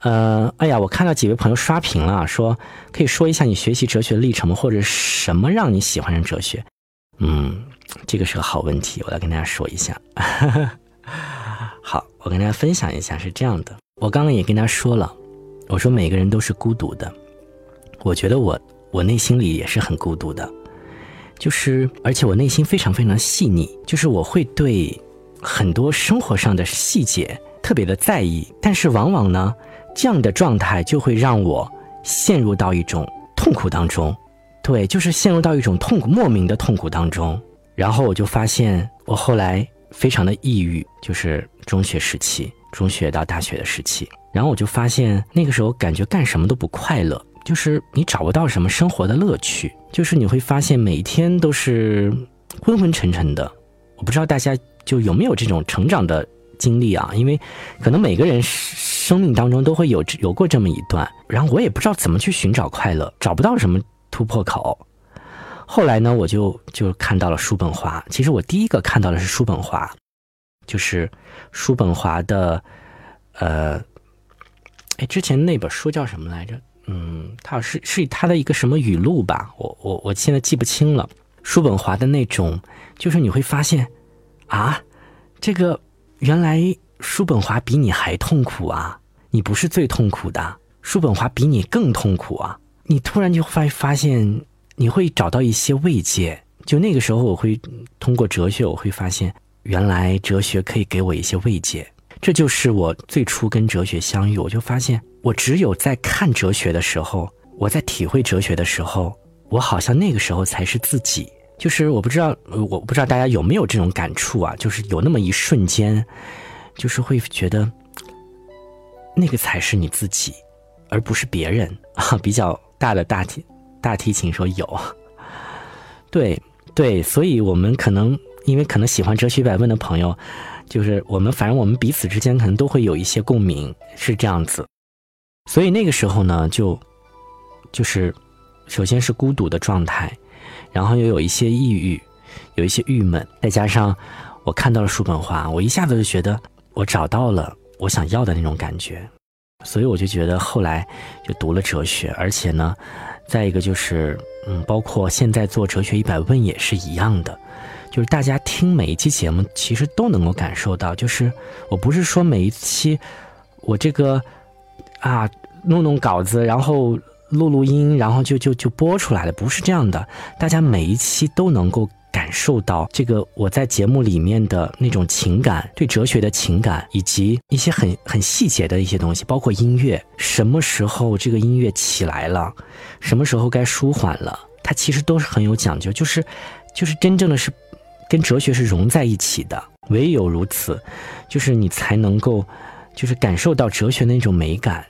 呃，哎呀，我看到几位朋友刷屏了，说可以说一下你学习哲学的历程吗？或者什么让你喜欢上哲学？嗯，这个是个好问题，我来跟大家说一下。好，我跟大家分享一下，是这样的，我刚刚也跟大家说了，我说每个人都是孤独的，我觉得我我内心里也是很孤独的，就是而且我内心非常非常细腻，就是我会对很多生活上的细节特别的在意，但是往往呢。这样的状态就会让我陷入到一种痛苦当中，对，就是陷入到一种痛苦莫名的痛苦当中。然后我就发现，我后来非常的抑郁，就是中学时期，中学到大学的时期。然后我就发现，那个时候感觉干什么都不快乐，就是你找不到什么生活的乐趣，就是你会发现每天都是昏昏沉沉的。我不知道大家就有没有这种成长的经历啊？因为可能每个人。生命当中都会有有过这么一段，然后我也不知道怎么去寻找快乐，找不到什么突破口。后来呢，我就就看到了叔本华。其实我第一个看到的是叔本华，就是叔本华的，呃，哎，之前那本书叫什么来着？嗯，他是是他的一个什么语录吧？我我我现在记不清了。叔本华的那种，就是你会发现，啊，这个原来。叔本华比你还痛苦啊！你不是最痛苦的，叔本华比你更痛苦啊！你突然就会发现，你会找到一些慰藉。就那个时候，我会通过哲学，我会发现，原来哲学可以给我一些慰藉。这就是我最初跟哲学相遇，我就发现，我只有在看哲学的时候，我在体会哲学的时候，我好像那个时候才是自己。就是我不知道，我不知道大家有没有这种感触啊？就是有那么一瞬间。就是会觉得，那个才是你自己，而不是别人啊！比较大的大提大提琴说有，对对，所以我们可能因为可能喜欢哲学百问的朋友，就是我们反正我们彼此之间可能都会有一些共鸣，是这样子。所以那个时候呢，就就是首先是孤独的状态，然后又有一些抑郁，有一些郁闷，再加上我看到了叔本华，我一下子就觉得。我找到了我想要的那种感觉，所以我就觉得后来就读了哲学，而且呢，再一个就是，嗯，包括现在做哲学一百问也是一样的，就是大家听每一期节目，其实都能够感受到，就是我不是说每一期我这个啊弄弄稿子，然后录录音，然后就就就播出来了，不是这样的，大家每一期都能够。感受到这个我在节目里面的那种情感，对哲学的情感，以及一些很很细节的一些东西，包括音乐，什么时候这个音乐起来了，什么时候该舒缓了，它其实都是很有讲究，就是就是真正的是跟哲学是融在一起的，唯有如此，就是你才能够就是感受到哲学的那种美感，